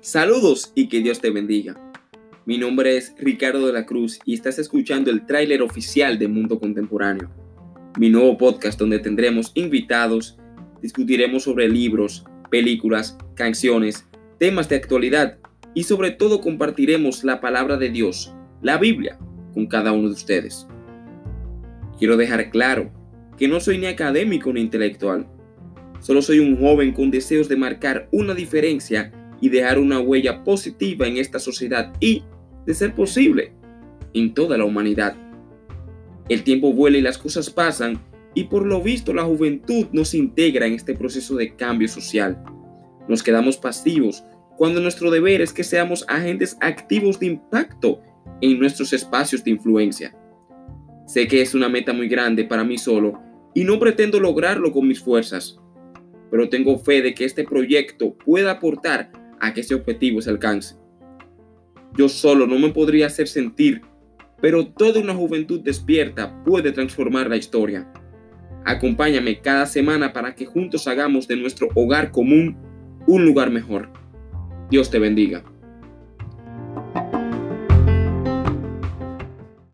Saludos y que Dios te bendiga. Mi nombre es Ricardo de la Cruz y estás escuchando el tráiler oficial de Mundo Contemporáneo, mi nuevo podcast donde tendremos invitados, discutiremos sobre libros, películas, canciones, temas de actualidad y sobre todo compartiremos la palabra de Dios, la Biblia, con cada uno de ustedes. Quiero dejar claro que no soy ni académico ni intelectual, solo soy un joven con deseos de marcar una diferencia y dejar una huella positiva en esta sociedad y, de ser posible, en toda la humanidad. El tiempo vuela y las cosas pasan y por lo visto la juventud no se integra en este proceso de cambio social. Nos quedamos pasivos cuando nuestro deber es que seamos agentes activos de impacto en nuestros espacios de influencia. Sé que es una meta muy grande para mí solo y no pretendo lograrlo con mis fuerzas, pero tengo fe de que este proyecto pueda aportar a que ese objetivo se alcance. Yo solo no me podría hacer sentir, pero toda una juventud despierta puede transformar la historia. Acompáñame cada semana para que juntos hagamos de nuestro hogar común un lugar mejor. Dios te bendiga.